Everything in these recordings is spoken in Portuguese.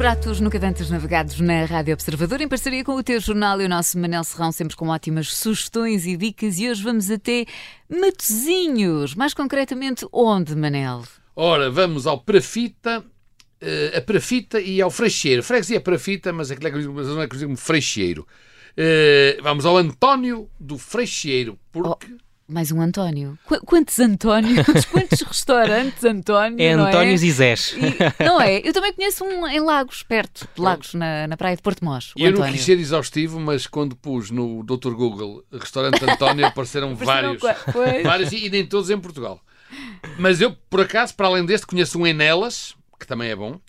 pratos nunca antes navegados na Rádio Observador, em parceria com o teu jornal e o nosso Manel Serrão, sempre com ótimas sugestões e dicas. E hoje vamos até Matozinhos. Mais concretamente, onde, Manel? Ora, vamos ao Prafita, uh, a Prafita e ao Freixeiro. Freguesia é Prafita, mas aquilo é conhecido, é conhecido como Freixeiro. Uh, vamos ao António do Freixeiro, porque... Oh. Mais um António. Qu quantos Antónios? Quantos restaurantes António? É Antónios é? e Zés. E, não é? Eu também conheço um em Lagos, perto de Lagos, na, na praia de Porto Mós. Eu António. não quis ser exaustivo, mas quando pus no Dr. Google restaurante António apareceram vários. vários e nem todos em Portugal. Mas eu, por acaso, para além deste, conheço um em Nelas, que também é bom.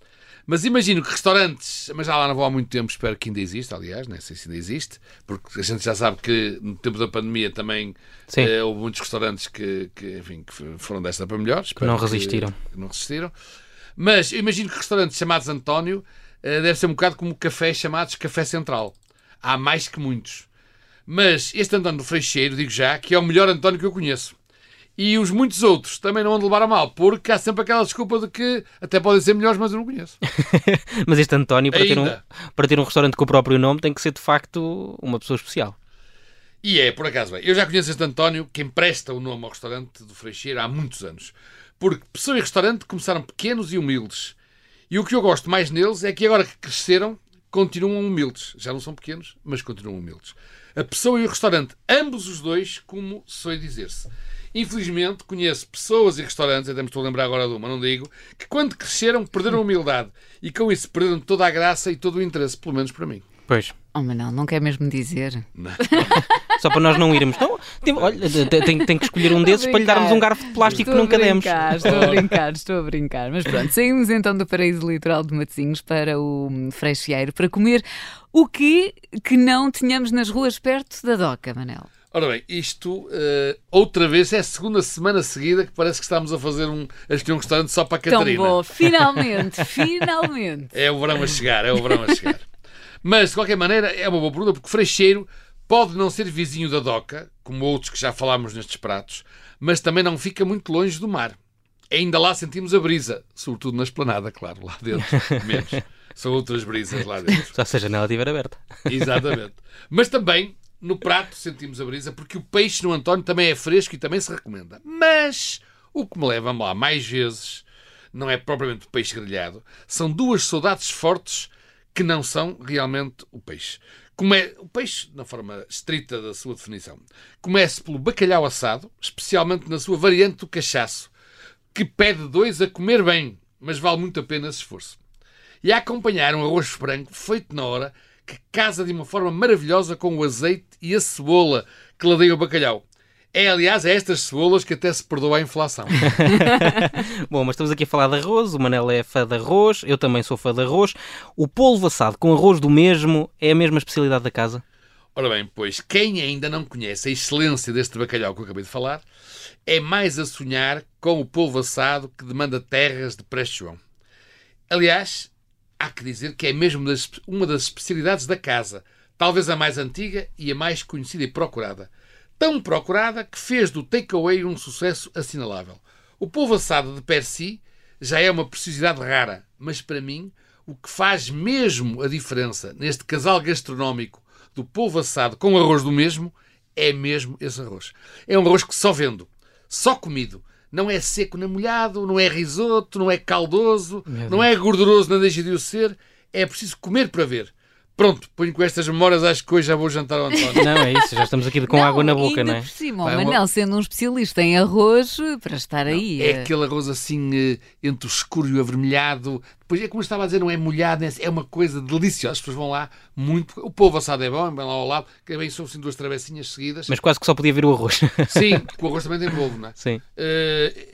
Mas imagino que restaurantes, mas já lá não vou há muito tempo, espero que ainda exista, aliás, não sei se ainda existe, porque a gente já sabe que no tempo da pandemia também eh, houve muitos restaurantes que, que, enfim, que foram desta para melhor. Que não resistiram. Que, que não resistiram. Mas imagino que restaurantes chamados António eh, deve ser um bocado como cafés chamados Café Central. Há mais que muitos. Mas este António do Freixeiro, digo já, que é o melhor António que eu conheço. E os muitos outros também não vão levar a mal, porque há sempre aquela desculpa de que até podem ser melhores, mas eu não conheço. mas este António, para ter, um, para ter um restaurante com o próprio nome, tem que ser de facto uma pessoa especial. E é, por acaso, bem, eu já conheço este António, que empresta o nome ao restaurante do Freixeiro há muitos anos. Porque pessoa e restaurante começaram pequenos e humildes. E o que eu gosto mais neles é que agora que cresceram, continuam humildes. Já não são pequenos, mas continuam humildes. A pessoa e o restaurante, ambos os dois, como soe dizer-se. Infelizmente, conheço pessoas e restaurantes, até me estou a lembrar agora de uma, não digo, que quando cresceram perderam a humildade e com isso perderam toda a graça e todo o interesse, pelo menos para mim. Pois. Oh, mas não, não quer mesmo dizer. Não. Só para nós não irmos. Não, tem, olha, tem, tem que escolher um desses para lhe darmos um garfo de plástico estou que nunca demos. Estou a brincar, estou a brincar. Mas pronto, saímos então do paraíso litoral de Matosinhos para o Freixeiro para comer o que, que não tínhamos nas ruas perto da Doca, Manel. Ora bem, isto uh, outra vez é a segunda semana seguida que parece que estamos a fazer um, a um restaurante só para a Catarina. Tão bom, finalmente, finalmente. É o verão a chegar, é o verão a chegar. Mas, de qualquer maneira, é uma boa pergunta, porque Freixeiro pode não ser vizinho da Doca, como outros que já falámos nestes pratos, mas também não fica muito longe do mar. Ainda lá sentimos a brisa, sobretudo na esplanada, claro, lá dentro, menos. São outras brisas lá dentro. Só se a janela estiver aberta. Exatamente. Mas também no prato sentimos a brisa, porque o peixe no António também é fresco e também se recomenda. Mas o que me leva lá mais vezes não é propriamente o peixe grelhado, são duas saudades fortes que não são realmente o peixe. Como é, o peixe, na forma estrita da sua definição, começa pelo bacalhau assado, especialmente na sua variante do cachaço, que pede dois a comer bem, mas vale muito a pena esse esforço. E a acompanhar um arroz branco feito na hora, que casa de uma forma maravilhosa com o azeite e a cebola que ladeia o bacalhau. É, aliás, é estas cebolas que até se perdoa a inflação. Bom, mas estamos aqui a falar de arroz. O Manel é fã de arroz, eu também sou fã de arroz. O polvo assado com arroz do mesmo é a mesma especialidade da casa? Ora bem, pois quem ainda não conhece a excelência deste bacalhau que eu acabei de falar é mais a sonhar com o polvo assado que demanda terras de Preste João. Aliás, há que dizer que é mesmo uma das especialidades da casa, talvez a mais antiga e a mais conhecida e procurada. Tão procurada que fez do takeaway um sucesso assinalável. O polvo assado de per si já é uma preciosidade rara, mas para mim o que faz mesmo a diferença neste casal gastronómico do polvo assado com arroz do mesmo é mesmo esse arroz. É um arroz que só vendo, só comido, não é seco nem molhado, não é risoto, não é caldoso, não é gorduroso, não deixa de o ser. É preciso comer para ver. Pronto, ponho com estas memórias, acho que hoje já vou jantar ao António. Não, é isso, já estamos aqui com não, água na boca, não é? Por cima, Vai, Manel, uma... sendo um especialista em arroz, para estar não, aí. É, é aquele arroz assim, eh, entre o escuro e o avermelhado. Depois é como eu estava a dizer, não é molhado, é uma coisa deliciosa. As pessoas vão lá muito. O povo assado é bom, vem lá ao lado, que bem são assim duas travessinhas seguidas. Mas quase que só podia ver o arroz. Sim, porque o arroz também tem polvo, não é? Sim. Uh,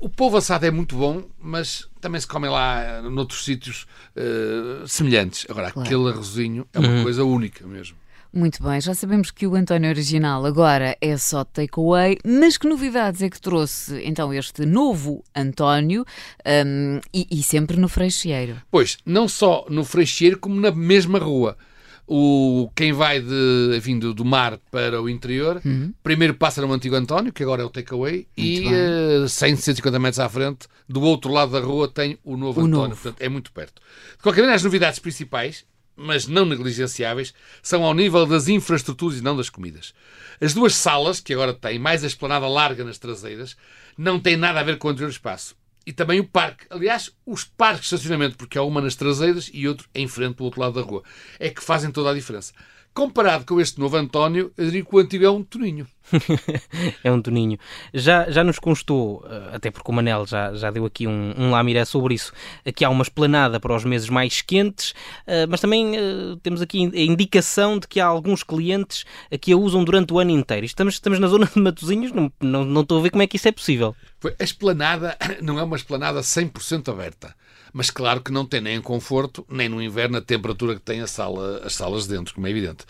o polvo assado é muito bom, mas também se come lá eh, noutros sítios uh, semelhantes. Agora, claro. aquele arrozinho é uma uhum. coisa única mesmo. Muito bem, já sabemos que o António original agora é só takeaway, mas que novidades é que trouxe então este novo António um, e, e, sempre no Freixeiro? Pois, não só no Freixeiro, como na mesma rua. O, quem vai de, enfim, do, do mar para o interior, Uhum. primeiro passa no Antigo António, que agora é o takeaway, e bem. eh, 100, 150 metros à frente, do outro lado da rua, tem o Novo O António. novo. Portanto, é muito perto. De qualquer maneira, as novidades principais, mas não negligenciáveis, são ao nível das infraestruturas e não das comidas. As duas salas, que agora têm mais a esplanada larga nas traseiras, não têm nada a ver com o anterior espaço. E também o parque. Aliás, os parques de estacionamento, porque há uma nas traseiras e outro em frente do outro lado da rua, é que fazem toda a diferença. Comparado com este novo António, eu diria que o antigo é um toninho. É um toninho. Já, já nos constou, eh, até porque o Manel já, já deu aqui um, um lamiré sobre isso, que há uma esplanada para os meses mais quentes, eh, mas também eh, temos aqui a indicação de que há alguns clientes que a usam durante o ano inteiro. Estamos, estamos na zona de Matosinhos, não, não, não estou a ver como é que isso é possível. A esplanada não é uma esplanada 100% aberta. Mas claro que não tem nem conforto, nem no inverno a temperatura que tem a sala, as salas dentro, como é evidente.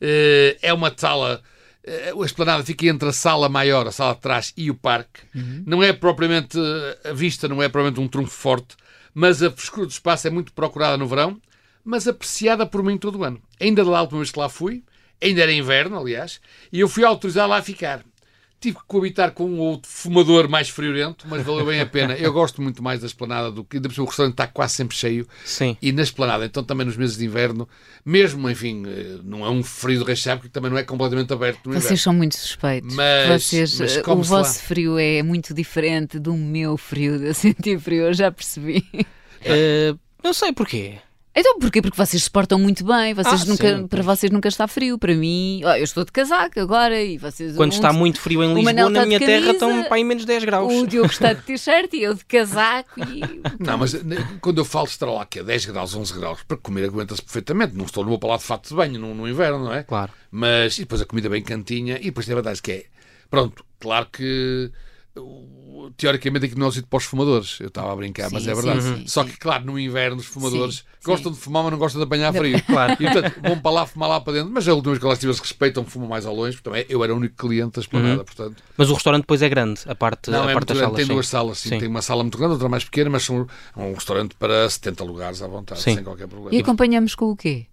Eh, É uma sala... eh, A esplanada fica entre a sala maior, a sala de trás e o parque. Não é propriamente... A vista não é propriamente um trunfo forte, mas a frescura do espaço é muito procurada no verão, mas apreciada por mim todo o ano. Ainda da última vez que lá fui, ainda era inverno, aliás, e eu fui autorizado lá a ficar. Tive que coabitar com um outro fumador mais friorento, mas valeu bem a pena. Eu gosto muito mais da esplanada do que. Cima o restaurante está quase sempre cheio. Sim. E na esplanada, então também nos meses de inverno, mesmo, enfim, eh, não é um frio de rachar, porque também não é completamente aberto no Vocês inverno. são muito suspeitos. Mas- Vocês, mas eh, o vosso lá. frio é muito diferente do meu frio, de eu sentir frio, eu já percebi. Eh, não sei porquê. Então porquê? Porque vocês se portam muito bem, vocês Ah, nunca, sim, para vocês nunca está frio. Para mim, ó, eu estou de casaco agora e vocês. Quando um- está muito frio em Lisboa, na de minha terra camisa, estão para aí menos 10 graus. O Diogo está de t-shirt e eu de casaco e. Não, mas né, quando eu falo estará lá que é 10 graus, 11 graus, para comer aguenta-se perfeitamente. Não estou no meu palácio de fato de banho no, no inverno, não é? Claro. Mas, e depois a comida bem cantinha, e depois tem a vantagem que é, pronto, claro que teoricamente aqui não é um sítio para os fumadores, eu estava a brincar, mas Sim, é verdade. sim, sim, Só sim. que, claro, no inverno os fumadores Sim, gostam sim. de fumar, mas não gostam de apanhar frio. Claro. E portanto, vão para lá fumar lá para dentro, mas a última vez que lá estive, respeitam, fumam mais ao longe, porque também eu era o único cliente da esplanada, portanto. Mas o restaurante depois é grande, a parte, Não, a é parte das salas. tem duas salas, sim. Sim. tem uma sala muito grande, outra mais pequena, mas são um restaurante para 70 lugares à vontade, Sim. sem qualquer problema. E acompanhamos com o quê?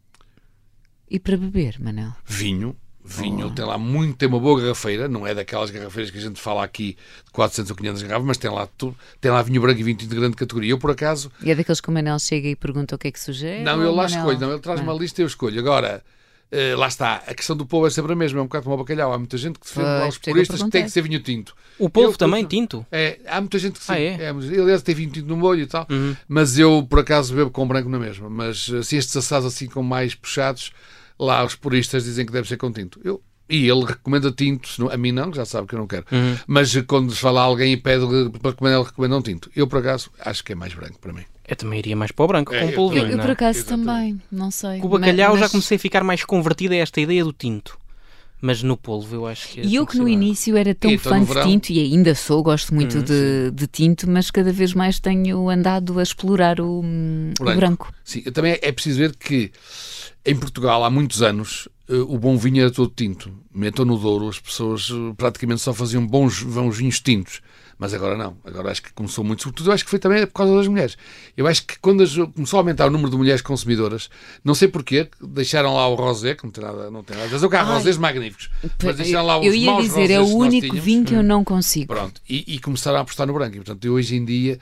E para beber, Manel? vinho. Vinho, tem lá muito, tem uma boa garrafeira, não é daquelas garrafeiras que a gente fala aqui de 400 ou 500 garrafas, mas tem lá tudo, tem lá vinho branco e vinho tinto de grande categoria. Eu, por acaso, E é daqueles que o Manel chega e pergunta o que é que sugere? não, eu lá Manel- escolho, não, ele traz uma lista e eu escolho. Agora, eh, lá está, a questão do povo é sempre a mesma, é um bocado como o bacalhau. Há muita gente que defende lá os é puristas que tem que ser vinho tinto. O polvo Eu- também, eu- tinto? É, há muita gente que sim. Ah, é? é, aliás, tem vinho tinto no molho e tal. Uhum. Mas eu, por acaso, bebo com branco na mesma. Mas assim, estes assados assim com mais puxados, lá os puristas dizem que deve ser com tinto. Eu, e ele recomenda tinto, a mim não, já sabe que eu não quero. Uhum. Mas quando se fala a alguém e pede para recomendar, ele recomenda um tinto. Eu, por acaso, acho que é mais branco para mim. Eu também iria mais para o branco, É, com um eu polvinho, Eu, eu não por é? acaso Exatamente. também, não sei. Com o bacalhau Mas- já comecei a ficar mais convertido a esta ideia do tinto. Mas no polvo eu acho que... E eu que no início era tão então fã de verão? tinto, e ainda sou, gosto muito Hum, de, de tinto, mas cada vez mais tenho andado a explorar o, hum, o Branco. branco. Sim, também é preciso ver que em Portugal, há muitos anos, eh, o bom vinho era todo tinto. Então no Douro as pessoas eh, praticamente só faziam bons, bons vinhos tintos. Mas agora não. Agora acho que começou muito. Sobretudo eu acho que foi também por causa das mulheres. Eu acho que quando as- começou a aumentar o número de mulheres consumidoras, não sei porquê, deixaram lá o rosé, que não tem nada, não tem nada. Mas eu cá rosés magníficos. Mas deixaram lá os eu ia dizer, é o único vinho que eu não consigo. Pronto, e, e começaram a apostar no branco. E, portanto, hoje em dia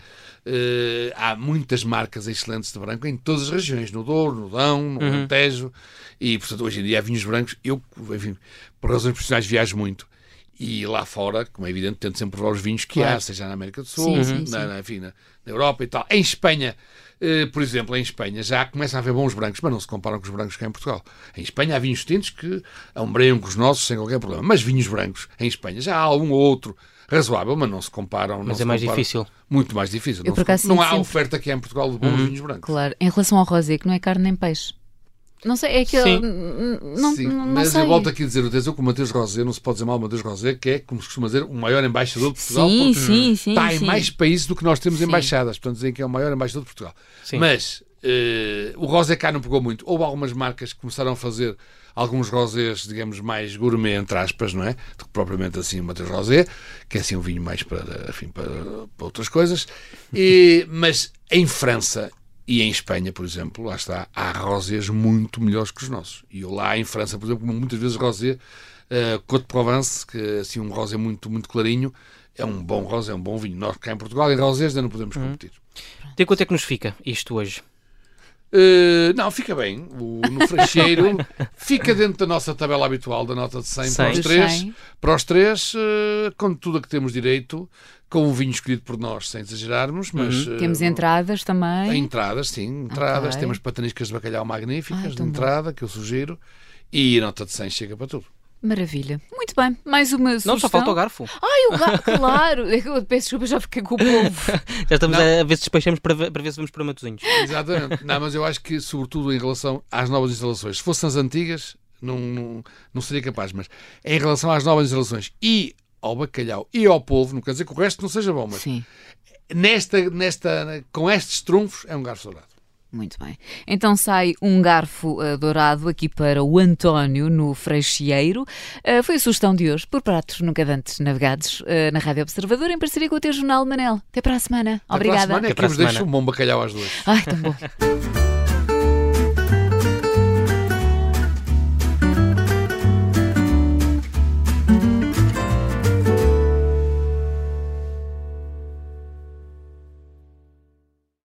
eh, há muitas marcas excelentes de branco em todas as regiões, no Douro, no Dão, no Uhum. Alentejo. E, portanto, hoje em dia há vinhos brancos. Eu, enfim, por razões profissionais, viajo muito. E lá fora, como é evidente, tento sempre provar os vinhos que Claro. há, seja na América do Sul, Sim, sim, na, na- enfim, na, na Europa e tal. Em Espanha, eh, por exemplo, em Espanha já começam a haver bons brancos, mas não se comparam com os brancos cá em Portugal. Em Espanha há vinhos tintos que ombreiam com os nossos sem qualquer problema. Mas vinhos brancos em Espanha já há um ou outro razoável, mas não se comparam. não Mas se é mais comparam. difícil. Muito mais difícil. Eu, não acaso, compara. não há sempre- oferta aqui em Portugal de bons Uhum. vinhos brancos. Claro. Em relação ao rosé, que não é carne nem peixe. Não sei, é que Sim. não, Sim, não, não mas sei. eu volto aqui a dizer, atenção que o Mateus Rosé, não se pode dizer mal o Mateus Rosé, que é, como se costuma dizer, o maior embaixador de Portugal. Sim, porque sim, sim. está em mais países do que nós temos Sim. embaixadas. Portanto, dizem que é o maior embaixador de Portugal. Sim. Mas eh, o rosé cá não pegou muito. Houve algumas marcas que começaram a fazer alguns rosés, digamos, mais gourmet, entre aspas, não é? Do que propriamente assim o Mateus Rosé, que é assim um vinho mais para, enfim, para, para outras coisas. E, mas em França, E em Espanha, por exemplo, lá está, há rosés muito melhores que os nossos. E eu lá em França, por exemplo, muitas vezes rosé, uh, Côte de Provence, que é assim um rosé muito, muito clarinho, é um bom rosé, é um bom vinho. Nós cá em Portugal, em rosés, ainda não podemos Uhum. competir. Até quanto é que nos fica isto hoje? Uh, não, fica bem. O, no Freixeiro fica dentro da nossa tabela habitual da nota de 100, para 100. os Dos três. 100. Para os três, uh, com tudo a que temos direito, com o vinho escolhido por nós, sem exagerarmos, mas... uh, Temos entradas também. Entradas, sim, entradas. Ok. Temos pataniscas de bacalhau magníficas Ai, de tão bom. entrada, que eu sugiro. E a nota de 100 chega para tudo. Maravilha. Muito bem. Mais uma sugestão. Não, só falta o garfo. Ai, o garfo, claro. Eu Peço desculpa, já fiquei com o povo. Já estamos Não. a ver se despachamos para, ver- para ver se vamos para Matosinhos. Exatamente. não, mas eu acho que, sobretudo em relação às novas instalações, se fossem as antigas, não, não, não seria capaz, mas em relação às novas instalações e ao bacalhau e ao polvo, não quer dizer que o resto não seja bom, mas Sim. nesta, nesta, com estes trunfos é um garfo dourado. Muito bem. Então sai um garfo eh, dourado aqui para o António, no Freixeiro. Eh, foi a sugestão de hoje, por pratos nunca antes navegados, eh, na Rádio Observador, em parceria com o teu jornal, Manel. Até para a semana. Até para a Obrigada. semana é que para a vos deixo semana. um bom bacalhau às duas. Ai, tão bom.